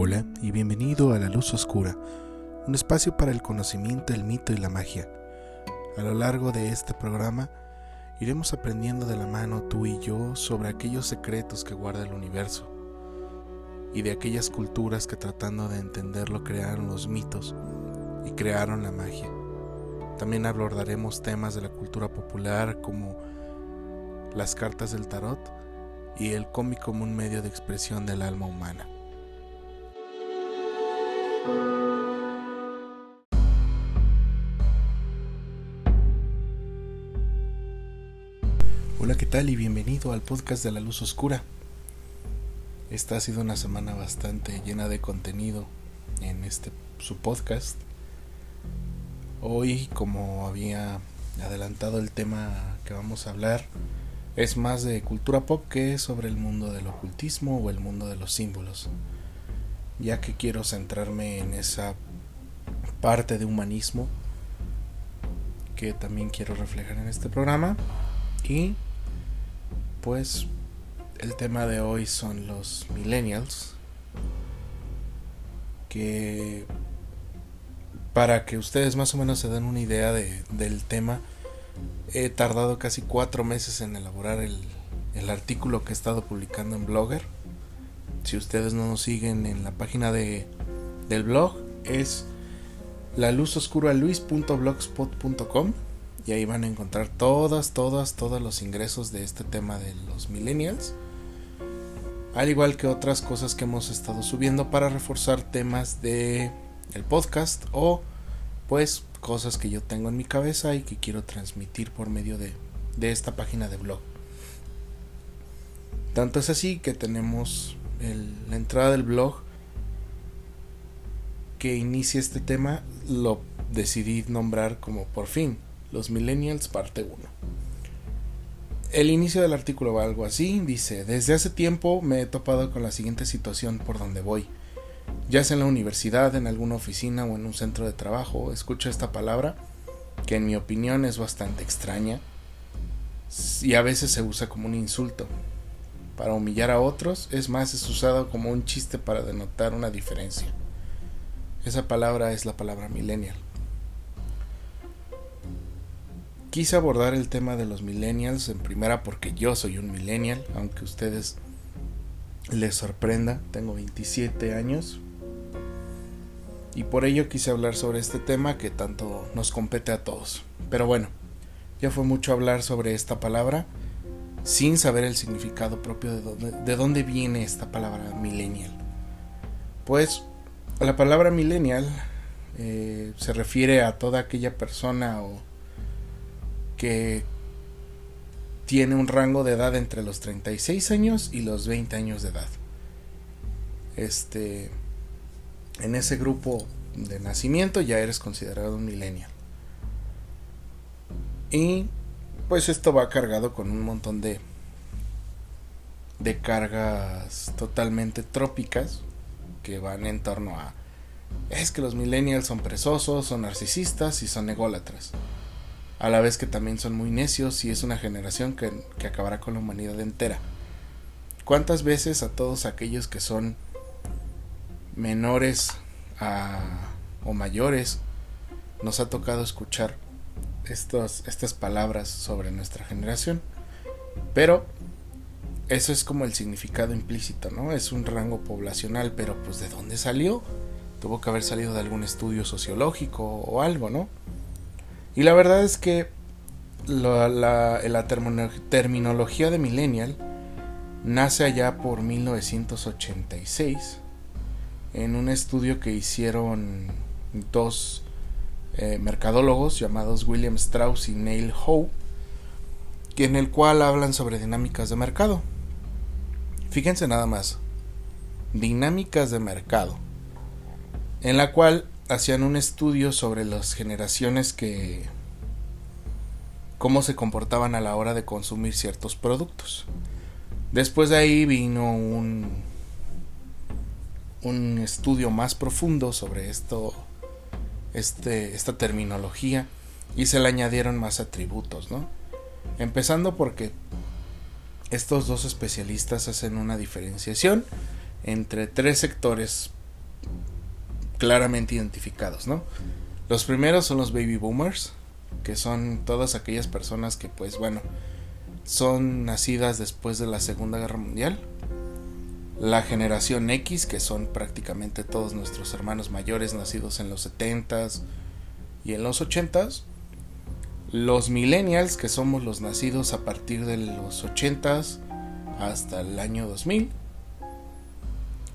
Hola y bienvenido a La Luz Oscura, un espacio para el conocimiento, el mito y la magia. A lo largo de este programa iremos aprendiendo de la mano tú y yo sobre aquellos secretos que guarda el universo y de aquellas culturas que tratando de entenderlo crearon los mitos y crearon la magia. También abordaremos temas de la cultura popular como las cartas del tarot y el cómic como un medio de expresión del alma humana. Hola, ¿qué tal? Y bienvenido al podcast de la luz oscura. Esta ha sido una semana bastante llena de contenido en este su podcast. Hoy, como había adelantado el tema que vamos a hablar, es más de cultura pop que sobre el mundo del ocultismo o el mundo de los símbolos, ya que quiero centrarme en esa parte de humanismo que también quiero reflejar en este programa y pues el tema de hoy son los millennials que para que ustedes más o menos se den una idea de, del tema He tardado casi cuatro meses en elaborar el, artículo que he estado publicando en Blogger. Si ustedes no nos siguen en la página de, del blog, es la luz oscura y ahí van a encontrar todas, todas, todos los ingresos de este tema de los millennials. Al igual que otras cosas que hemos estado subiendo para reforzar temas de el podcast o pues cosas que yo tengo en mi cabeza y que quiero transmitir por medio de, esta página de blog. Tanto es así que tenemos la entrada del blog que inicia este tema, lo decidí nombrar como por fin, los millennials parte 1. El inicio del artículo va algo así, dice, desde hace tiempo me he topado con la siguiente situación por donde voy ya sea en la universidad, en alguna oficina o en un centro de trabajo, escucho esta palabra, que en mi opinión es bastante extraña y a veces se usa como un insulto. Para humillar a otros, es más, es usado como un chiste para denotar una diferencia. Esa palabra es la palabra millennial. Quise abordar el tema de los millennials en primera porque yo soy un millennial, aunque ustedes les sorprenda, tengo 27 años, y por ello quise hablar sobre este tema que tanto nos compete a todos. Pero bueno, ya fue mucho hablar sobre esta palabra sin saber el significado propio de dónde, de dónde viene esta palabra millennial. Pues la palabra millennial eh, se refiere a toda aquella persona o que tiene un rango de edad entre los 36 años y los 20 años de edad. Este en ese grupo de nacimiento ya eres considerado un millennial. Y pues esto va cargado con un montón de de cargas totalmente trópicas que van en torno a es que los millennials son presosos, son narcisistas y son ególatras. A la vez que también son muy necios y es una generación que, que acabará con la humanidad entera. ¿Cuántas veces a todos aquellos que son menores o mayores nos ha tocado escuchar estos, estas palabras sobre nuestra generación. Pero eso es como el significado implícito, ¿no? Es un rango poblacional, pero pues ¿de dónde salió? Tuvo que haber salido de algún estudio sociológico o algo, ¿no? Y la verdad es que la, terminología de millennial nace allá por 1986 en un estudio que hicieron dos eh, mercadólogos llamados William Strauss y Neil Howe, en el cual hablan sobre dinámicas de mercado. Fíjense nada más, dinámicas de mercado, en la cual hacían un estudio sobre las generaciones que cómo se comportaban a la hora de consumir ciertos productos. Después de ahí vino un un estudio más profundo sobre esto, este, esta terminología y se le añadieron más atributos, ¿no? Empezando porque estos dos especialistas hacen una diferenciación entre tres sectores claramente identificados, ¿no? Los primeros son los baby boomers, que son todas aquellas personas que pues bueno, son nacidas después de la Segunda Guerra Mundial. La generación X, que son prácticamente todos nuestros hermanos mayores nacidos en los 70s y en los 80s. Los millennials, que somos los nacidos a partir de los 80s hasta el año 2000.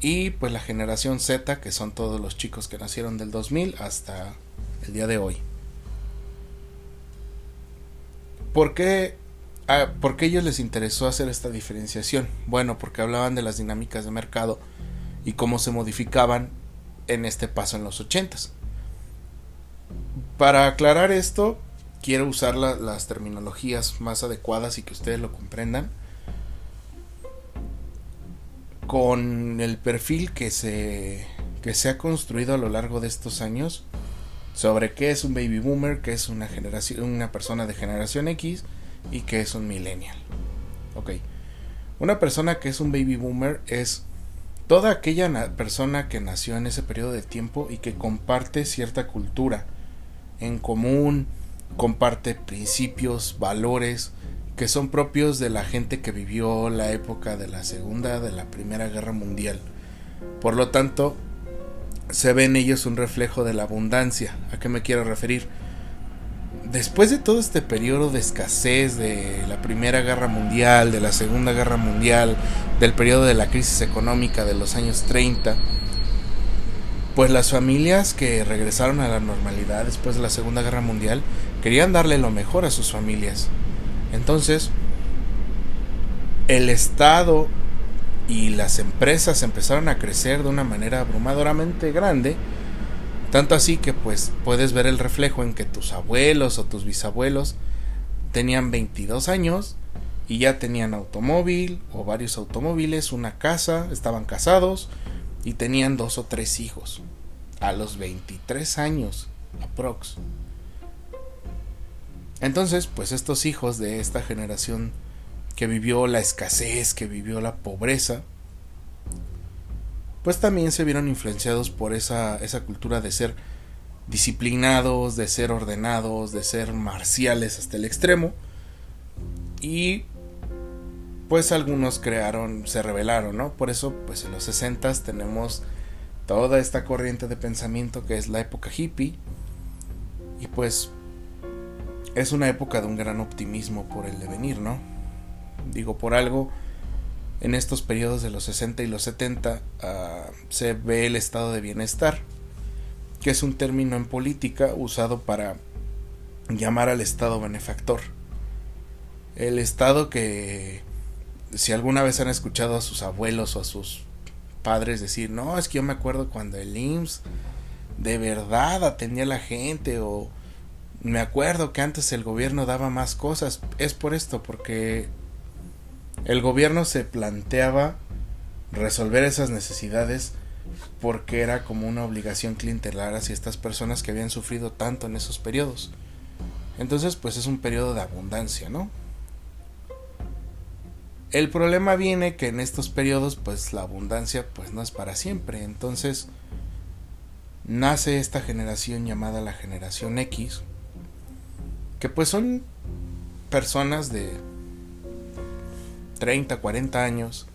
Y pues la generación Z, que son todos los chicos que nacieron del 2000 hasta el día de hoy. ¿Por qué, a, ¿Por qué ellos les interesó hacer esta diferenciación? Bueno, porque hablaban de las dinámicas de mercado y cómo se modificaban en este paso en los 80 Para aclarar esto, quiero usar la, las terminologías más adecuadas y que ustedes lo comprendan con el perfil que se, que se ha construido a lo largo de estos años sobre qué es un baby boomer, qué es una generación, una persona de generación X y qué es un millennial. Ok. Una persona que es un baby boomer es toda aquella persona que nació en ese periodo de tiempo y que comparte cierta cultura en común, comparte principios, valores que son propios de la gente que vivió la época de la Segunda, de la Primera Guerra Mundial. Por lo tanto, se ve en ellos un reflejo de la abundancia. ¿A qué me quiero referir? Después de todo este periodo de escasez de la Primera Guerra Mundial, de la Segunda Guerra Mundial, del periodo de la crisis económica de los años 30, pues las familias que regresaron a la normalidad después de la Segunda Guerra Mundial querían darle lo mejor a sus familias. Entonces, el Estado y las empresas empezaron a crecer de una manera abrumadoramente grande, tanto así que pues puedes ver el reflejo en que tus abuelos o tus bisabuelos tenían 22 años y ya tenían automóvil o varios automóviles, una casa, estaban casados y tenían dos o tres hijos a los 23 años aprox. Entonces, pues estos hijos de esta generación que vivió la escasez, que vivió la pobreza, pues también se vieron influenciados por esa, esa cultura de ser disciplinados, de ser ordenados, de ser marciales hasta el extremo. Y pues algunos crearon, se rebelaron, ¿no? Por eso, pues en los 60 tenemos toda esta corriente de pensamiento que es la época hippie. Y pues es una época de un gran optimismo por el devenir, ¿no? Digo, por algo, en estos periodos de los 60 y los 70 ah, se ve el estado de bienestar, que es un término en política usado para llamar al estado benefactor. El estado que, si alguna vez han escuchado a sus abuelos o a sus padres decir, no, es que yo me acuerdo cuando el IMSS de verdad atendía a la gente o me acuerdo que antes el gobierno daba más cosas. Es por esto, porque el gobierno se planteaba resolver esas necesidades porque era como una obligación clientelar hacia estas personas que habían sufrido tanto en esos periodos. Entonces, pues es un periodo de abundancia, ¿no? El problema viene que en estos periodos, pues la abundancia, pues no es para siempre. Entonces, nace esta generación llamada la generación X, que pues son personas de 30, 40 años,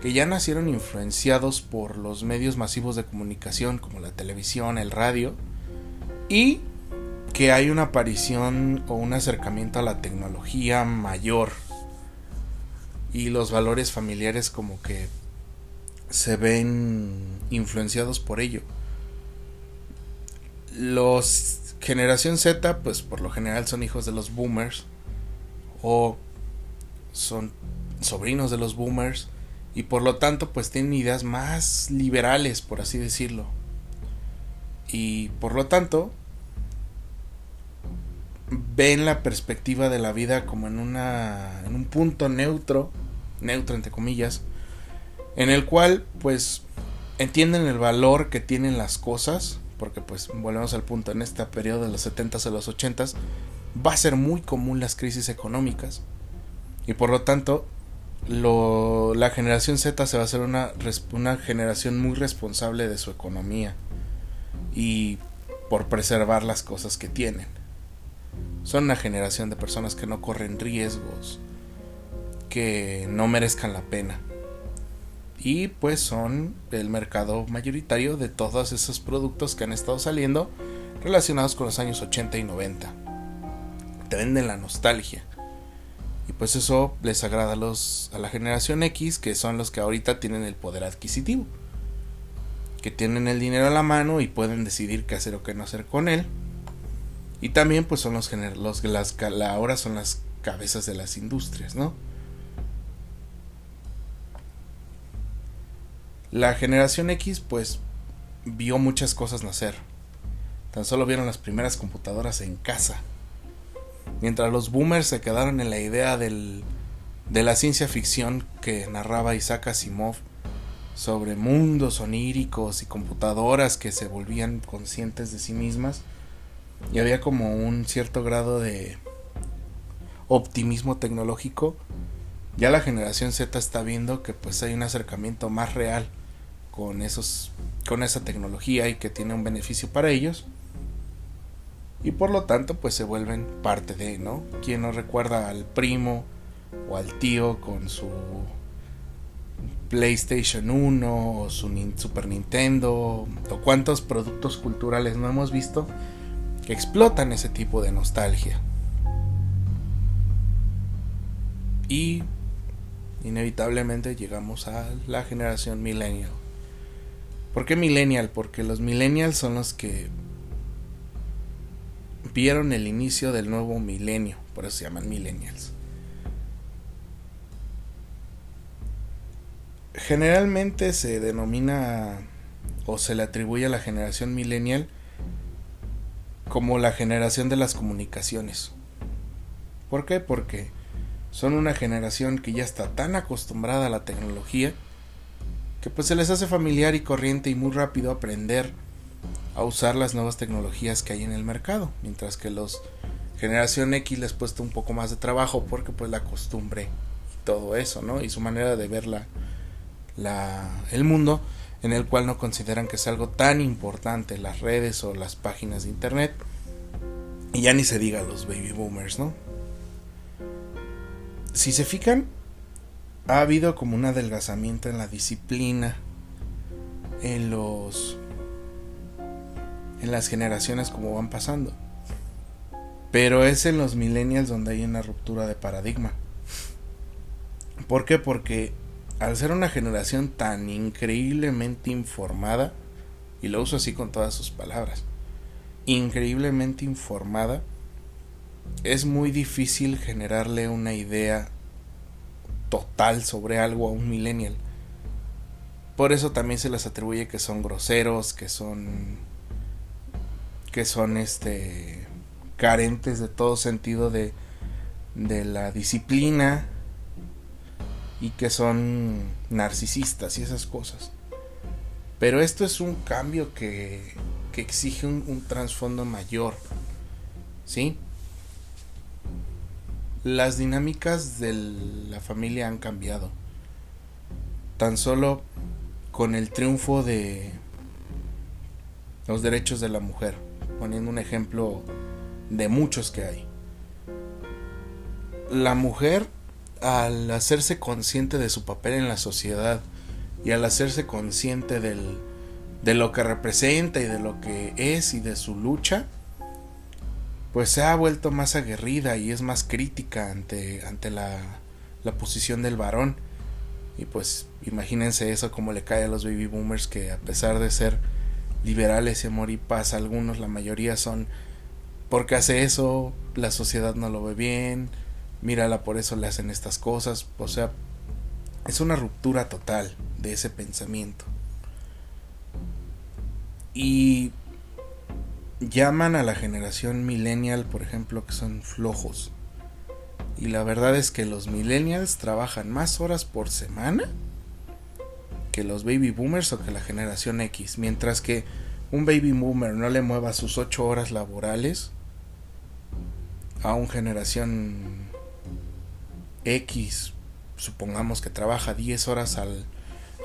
que ya nacieron influenciados por los medios masivos de comunicación como la televisión, el radio, y que hay una aparición o un acercamiento a la tecnología mayor y los valores familiares como que se ven influenciados por ello. Los generación Z, pues por lo general son hijos de los boomers o son sobrinos de los boomers y por lo tanto pues tienen ideas más liberales por así decirlo. Y por lo tanto ven la perspectiva de la vida como en una en un punto neutro neutro entre comillas en el cual pues entienden el valor que tienen las cosas porque pues volvemos al punto en este periodo de los 70s a los 80s va a ser muy común las crisis económicas y por lo tanto lo, la generación Z se va a hacer una, una generación muy responsable de su economía y por preservar las cosas que tienen. Son una generación de personas que no corren riesgos, que no merezcan la pena. Y pues son el mercado mayoritario de todos esos productos que han estado saliendo relacionados con los años 80 y 90. Te venden la nostalgia. Y pues eso les agrada a, los, a la generación X, que son los que ahorita tienen el poder adquisitivo. Que tienen el dinero a la mano y pueden decidir qué hacer o qué no hacer con él. Y también pues son los, los las, ahora son las cabezas de las industrias, ¿no? La generación X pues vio muchas cosas nacer. Tan solo vieron las primeras computadoras en casa mientras los boomers se quedaron en la idea del, de la ciencia ficción que narraba Isaac Asimov sobre mundos oníricos y computadoras que se volvían conscientes de sí mismas y había como un cierto grado de optimismo tecnológico ya la generación Z está viendo que pues hay un acercamiento más real con esos con esa tecnología y que tiene un beneficio para ellos y por lo tanto pues se vuelven parte de, ¿no? ¿Quién no recuerda al primo o al tío con su PlayStation 1 o su Super Nintendo o cuántos productos culturales no hemos visto que explotan ese tipo de nostalgia? Y inevitablemente llegamos a la generación millennial. ¿Por qué millennial? Porque los millennials son los que vieron el inicio del nuevo milenio, por eso se llaman millennials. Generalmente se denomina o se le atribuye a la generación millennial como la generación de las comunicaciones. ¿Por qué? Porque son una generación que ya está tan acostumbrada a la tecnología que pues se les hace familiar y corriente y muy rápido aprender a usar las nuevas tecnologías que hay en el mercado, mientras que los generación X les puesto un poco más de trabajo porque pues la costumbre y todo eso, ¿no? Y su manera de ver la, la, el mundo en el cual no consideran que es algo tan importante las redes o las páginas de internet y ya ni se diga los baby boomers, ¿no? Si se fijan, ha habido como un adelgazamiento en la disciplina, en los en las generaciones como van pasando. Pero es en los millennials donde hay una ruptura de paradigma. ¿Por qué? Porque al ser una generación tan increíblemente informada, y lo uso así con todas sus palabras, increíblemente informada, es muy difícil generarle una idea total sobre algo a un millennial. Por eso también se les atribuye que son groseros, que son que son este carentes de todo sentido de, de la disciplina y que son narcisistas y esas cosas. Pero esto es un cambio que, que exige un, un trasfondo mayor. ¿Sí? Las dinámicas de la familia han cambiado. Tan solo con el triunfo de los derechos de la mujer poniendo un ejemplo de muchos que hay. La mujer, al hacerse consciente de su papel en la sociedad y al hacerse consciente del, de lo que representa y de lo que es y de su lucha, pues se ha vuelto más aguerrida y es más crítica ante, ante la, la posición del varón. Y pues imagínense eso como le cae a los baby boomers que a pesar de ser liberales y amor y paz. Algunos, la mayoría son porque hace eso, la sociedad no lo ve bien, mírala por eso le hacen estas cosas. O sea, es una ruptura total de ese pensamiento. Y llaman a la generación millennial, por ejemplo, que son flojos. Y la verdad es que los millennials trabajan más horas por semana que los baby boomers o que la generación X. Mientras que un baby boomer no le mueva sus 8 horas laborales a una generación X supongamos que trabaja 10 horas al,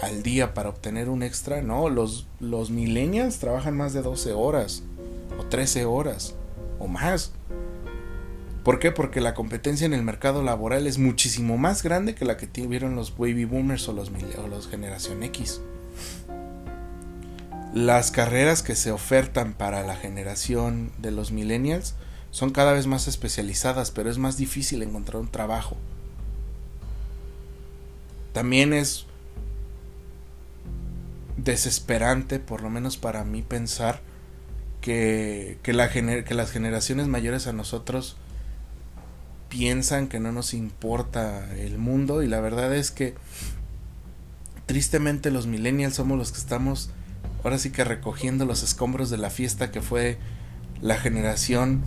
al día para obtener un extra, no, los, los millennials trabajan más de 12 horas o 13 horas o más. ¿Por qué? Porque la competencia en el mercado laboral es muchísimo más grande que la que tuvieron los baby boomers o los, o los generación X. Las carreras que se ofertan para la generación de los millennials son cada vez más especializadas, pero es más difícil encontrar un trabajo. También es desesperante, por lo menos para mí, pensar que, que, la que las generaciones mayores a nosotros piensan que no nos importa el mundo y la verdad es que tristemente los millennials somos los que estamos ahora sí que recogiendo los escombros de la fiesta que fue la generación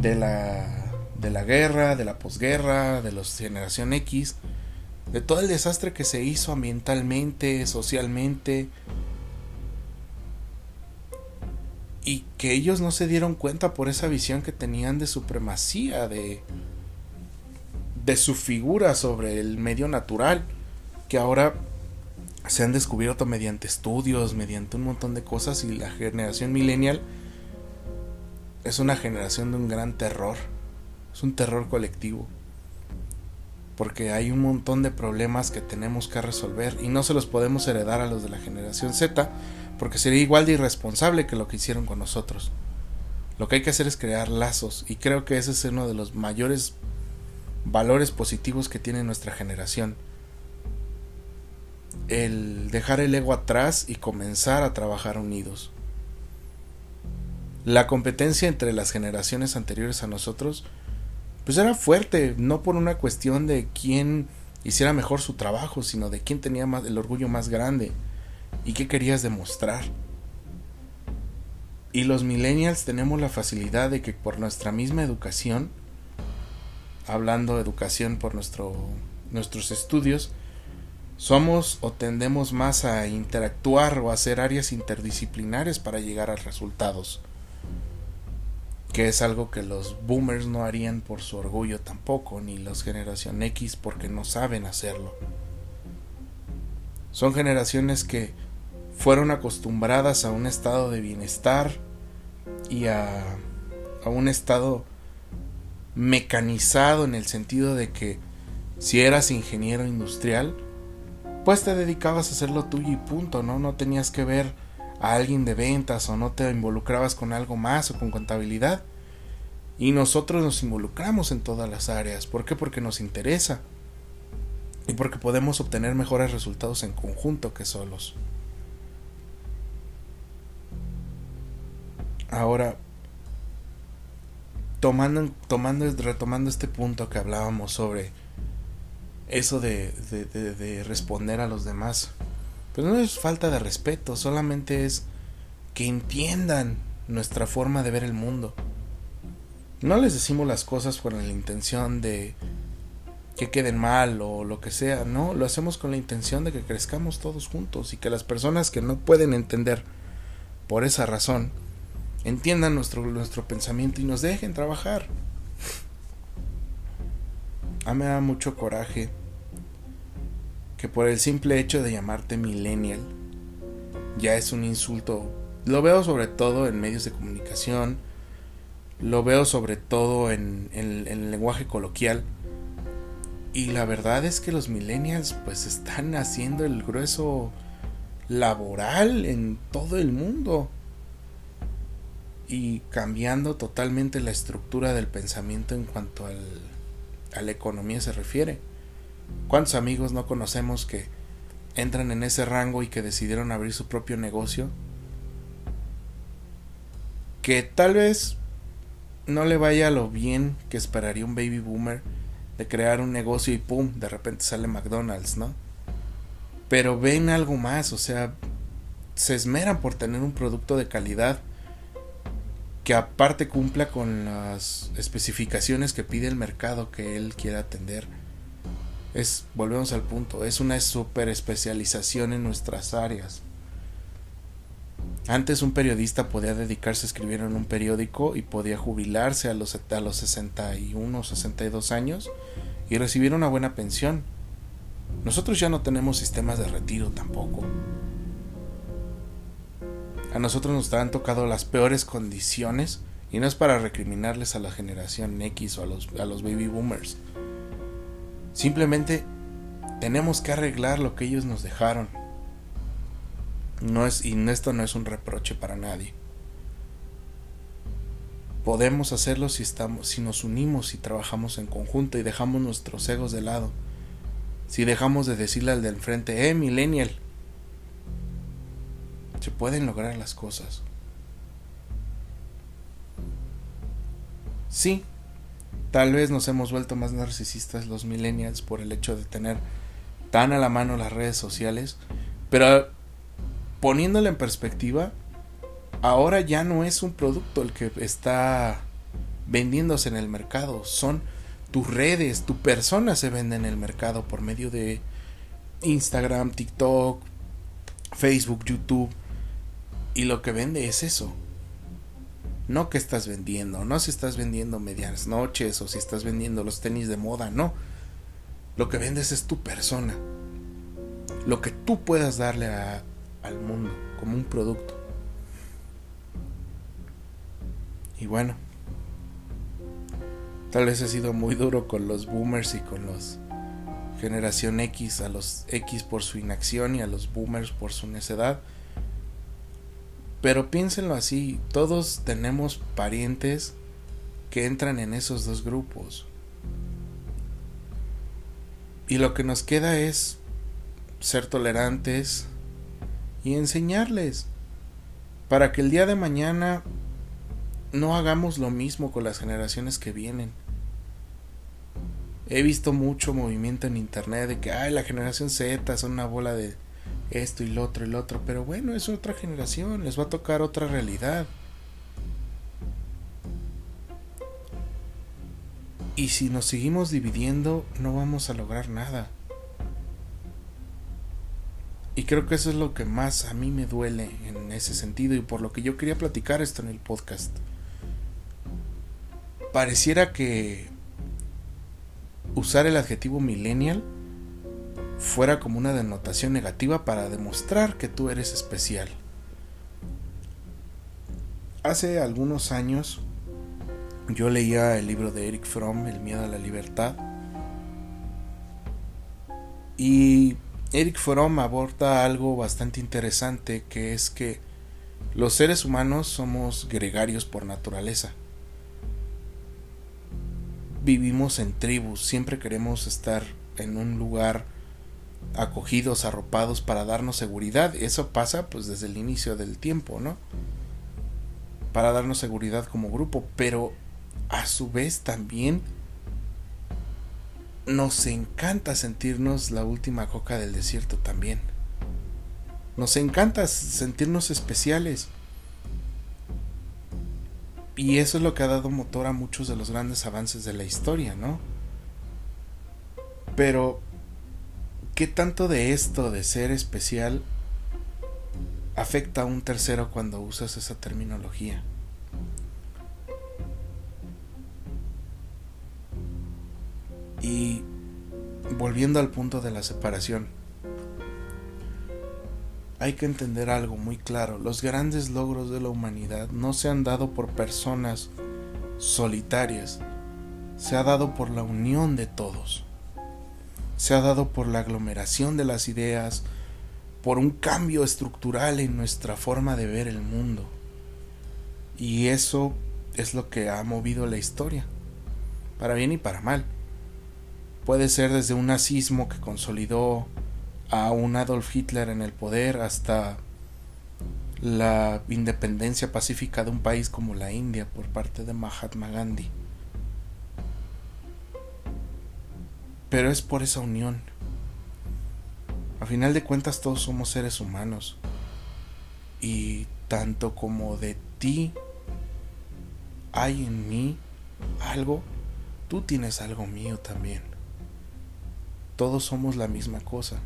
de la de la guerra, de la posguerra, de la generación X, de todo el desastre que se hizo ambientalmente, socialmente, y que ellos no se dieron cuenta por esa visión que tenían de supremacía, de, de su figura sobre el medio natural, que ahora se han descubierto mediante estudios, mediante un montón de cosas, y la generación millennial es una generación de un gran terror, es un terror colectivo porque hay un montón de problemas que tenemos que resolver y no se los podemos heredar a los de la generación Z, porque sería igual de irresponsable que lo que hicieron con nosotros. Lo que hay que hacer es crear lazos y creo que ese es uno de los mayores valores positivos que tiene nuestra generación. El dejar el ego atrás y comenzar a trabajar unidos. La competencia entre las generaciones anteriores a nosotros pues era fuerte, no por una cuestión de quién hiciera mejor su trabajo, sino de quién tenía más, el orgullo más grande y qué querías demostrar. Y los millennials tenemos la facilidad de que por nuestra misma educación, hablando de educación por nuestro, nuestros estudios, somos o tendemos más a interactuar o a hacer áreas interdisciplinares para llegar a resultados que es algo que los boomers no harían por su orgullo tampoco, ni los generación X porque no saben hacerlo. Son generaciones que fueron acostumbradas a un estado de bienestar y a, a un estado mecanizado en el sentido de que si eras ingeniero industrial, pues te dedicabas a hacer lo tuyo y punto, ¿no? No tenías que ver a alguien de ventas o no te involucrabas con algo más o con contabilidad. Y nosotros nos involucramos en todas las áreas. ¿Por qué? Porque nos interesa. Y porque podemos obtener mejores resultados en conjunto que solos. Ahora, tomando, tomando, retomando este punto que hablábamos sobre eso de, de, de responder a los demás pues no es falta de respeto, solamente es que entiendan nuestra forma de ver el mundo. No les decimos las cosas con la intención de que queden mal o lo que sea, no, lo hacemos con la intención de que crezcamos todos juntos y que las personas que no pueden entender por esa razón entiendan nuestro, nuestro pensamiento y nos dejen trabajar. A me da mucho coraje que por el simple hecho de llamarte millennial ya es un insulto. Lo veo sobre todo en medios de comunicación, lo veo sobre todo en, el lenguaje coloquial. Y la verdad es que los millennials pues están haciendo el grueso laboral en todo el mundo y cambiando totalmente la estructura del pensamiento en cuanto al, a la economía se refiere. ¿Cuántos amigos no conocemos que entran en ese rango y que decidieron abrir su propio negocio? Que tal vez no le vaya lo bien que esperaría un baby boomer de crear un negocio y pum, de repente sale McDonald's, ¿no? Pero ven algo más, o sea, se esmeran por tener un producto de calidad que aparte cumpla con las especificaciones que pide el mercado que él quiera atender es, volvemos al punto, es una super especialización en nuestras áreas. Antes un periodista podía dedicarse a escribir en un periódico y podía jubilarse a los, a los 61 o 62 años y recibir una buena pensión. Nosotros ya no tenemos sistemas de retiro tampoco. A nosotros nos han tocado las peores condiciones y no es para recriminarles a la generación X o a los, a los baby boomers. Simplemente tenemos que arreglar lo que ellos nos dejaron. No es, y esto no es un reproche para nadie. Podemos hacerlo si estamos, si nos unimos y trabajamos en conjunto y dejamos nuestros egos de lado. Si dejamos de decirle al del frente, eh, millennial, se pueden lograr las cosas. Sí, tal vez nos hemos vuelto más narcisistas los millennials por el hecho de tener tan a la mano las redes sociales, pero poniéndolo en perspectiva, ahora ya no es un producto el que está vendiéndose en el mercado, son tus redes, tu persona se vende en el mercado por medio de Instagram, TikTok, Facebook, YouTube. Y lo que vende es eso. No que estás vendiendo, no si estás vendiendo medias noches o si estás vendiendo los tenis de moda, no. Lo que vendes es tu persona. Lo que tú puedas darle al mundo como un producto. Y bueno, tal vez he sido muy duro con los boomers y con los generación X, a los X por su inacción y a los boomers por su necedad. Pero piénsenlo así, todos tenemos parientes que entran en esos dos grupos. Y lo que nos queda es ser tolerantes y enseñarles para que el día de mañana no hagamos lo mismo con las generaciones que vienen. He visto mucho movimiento en internet de que, ay, la generación Z son una bola de esto y lo otro y lo otro, pero bueno, es otra generación, les va a tocar otra realidad. Y si nos seguimos dividiendo, no vamos a lograr nada. Y creo que eso es lo que más a mí me duele en ese sentido y por lo que yo quería platicar esto en el podcast. Pareciera que usar el adjetivo millennial fuera como una denotación negativa para demostrar que tú eres especial. Hace algunos años yo leía el libro de Eric Fromm, El miedo a la libertad, y Eric Fromm aborda algo bastante interesante que es que los seres humanos somos gregarios por naturaleza. Vivimos en tribus, siempre queremos estar en un lugar acogidos, arropados para darnos seguridad. Eso pasa pues desde el inicio del tiempo, ¿no? Para darnos seguridad como grupo, pero a su vez también nos encanta sentirnos la última coca del desierto también. Nos encanta sentirnos especiales. Y eso es lo que ha dado motor a muchos de los grandes avances de la historia, ¿no? Pero ¿Qué tanto de esto de ser especial afecta a un tercero cuando usas esa terminología? Y volviendo al punto de la separación, hay que entender algo muy claro. Los grandes logros de la humanidad no se han dado por personas solitarias, se ha dado por la unión de todos se ha dado por la aglomeración de las ideas, por un cambio estructural en nuestra forma de ver el mundo. Y eso es lo que ha movido la historia, para bien y para mal. Puede ser desde un nazismo que consolidó a un Adolf Hitler en el poder hasta la independencia pacífica de un país como la India por parte de Mahatma Gandhi. Pero es por esa unión. A final de cuentas todos somos seres humanos. Y tanto como de ti hay en mí algo, tú tienes algo mío también. Todos somos la misma cosa.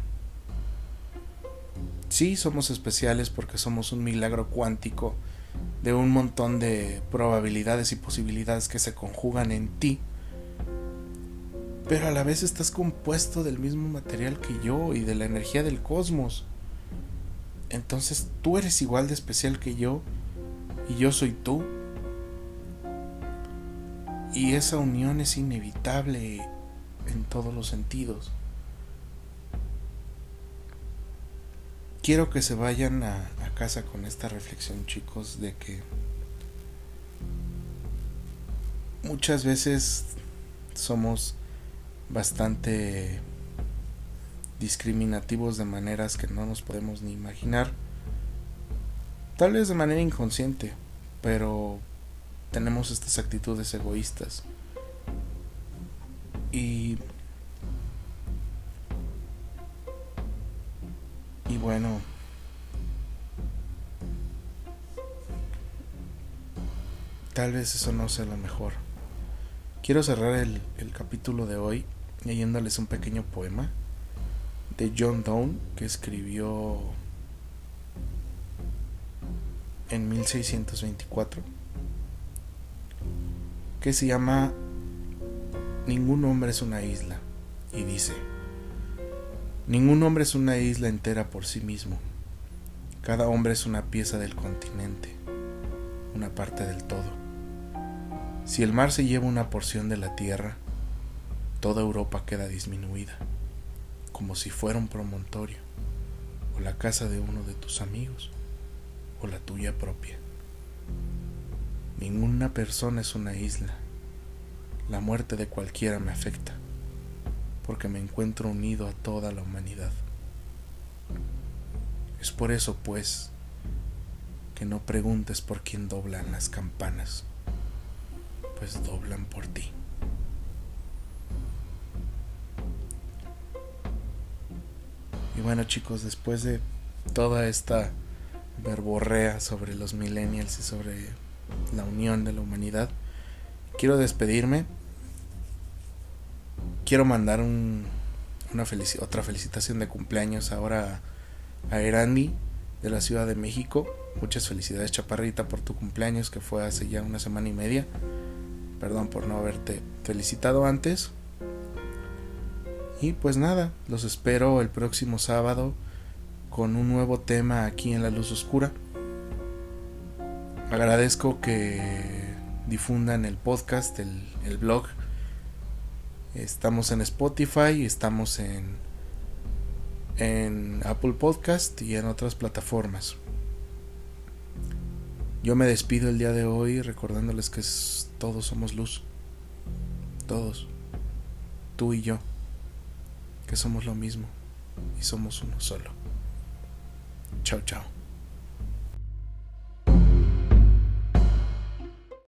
Sí, somos especiales porque somos un milagro cuántico de un montón de probabilidades y posibilidades que se conjugan en ti pero a la vez estás compuesto del mismo material que yo y de la energía del cosmos. Entonces tú eres igual de especial que yo y yo soy tú. Y esa unión es inevitable en todos los sentidos. Quiero que se vayan a, casa con esta reflexión, chicos, de que muchas veces somos bastante discriminativos de maneras que no nos podemos ni imaginar. Tal vez de manera inconsciente, pero tenemos estas actitudes egoístas. Y tal vez eso no sea lo mejor. Quiero cerrar el, el capítulo de hoy leyéndoles un pequeño poema de John Donne que escribió en 1624 que se llama Ningún hombre es una isla y dice Ningún hombre es una isla entera por sí mismo. Cada hombre es una pieza del continente, una parte del todo. Si el mar se lleva una porción de la tierra, toda Europa queda disminuida, como si fuera un promontorio, o la casa de uno de tus amigos, o la tuya propia. Ninguna persona es una isla. La muerte de cualquiera me afecta, porque me encuentro unido a toda la humanidad. Es por eso, pues, que no preguntes por quién doblan las campanas, pues doblan por ti. Y bueno chicos, después de toda esta verborrea sobre los millennials y sobre la unión de la humanidad, quiero despedirme. Quiero mandar un, una otra felicitación de cumpleaños ahora a Erandi de la Ciudad de México. Muchas felicidades Chaparrita por tu cumpleaños que fue hace ya una semana y media. Perdón por no haberte felicitado antes. Y pues nada, los espero el próximo sábado con un nuevo tema aquí en La Luz Oscura. Agradezco que difundan el podcast, el, el blog. Estamos en Spotify, estamos en, en Apple Podcast y en otras plataformas. Yo me despido el día de hoy recordándoles que todos somos luz. Todos. Tú y yo que somos lo mismo y somos uno solo. Chao, chao.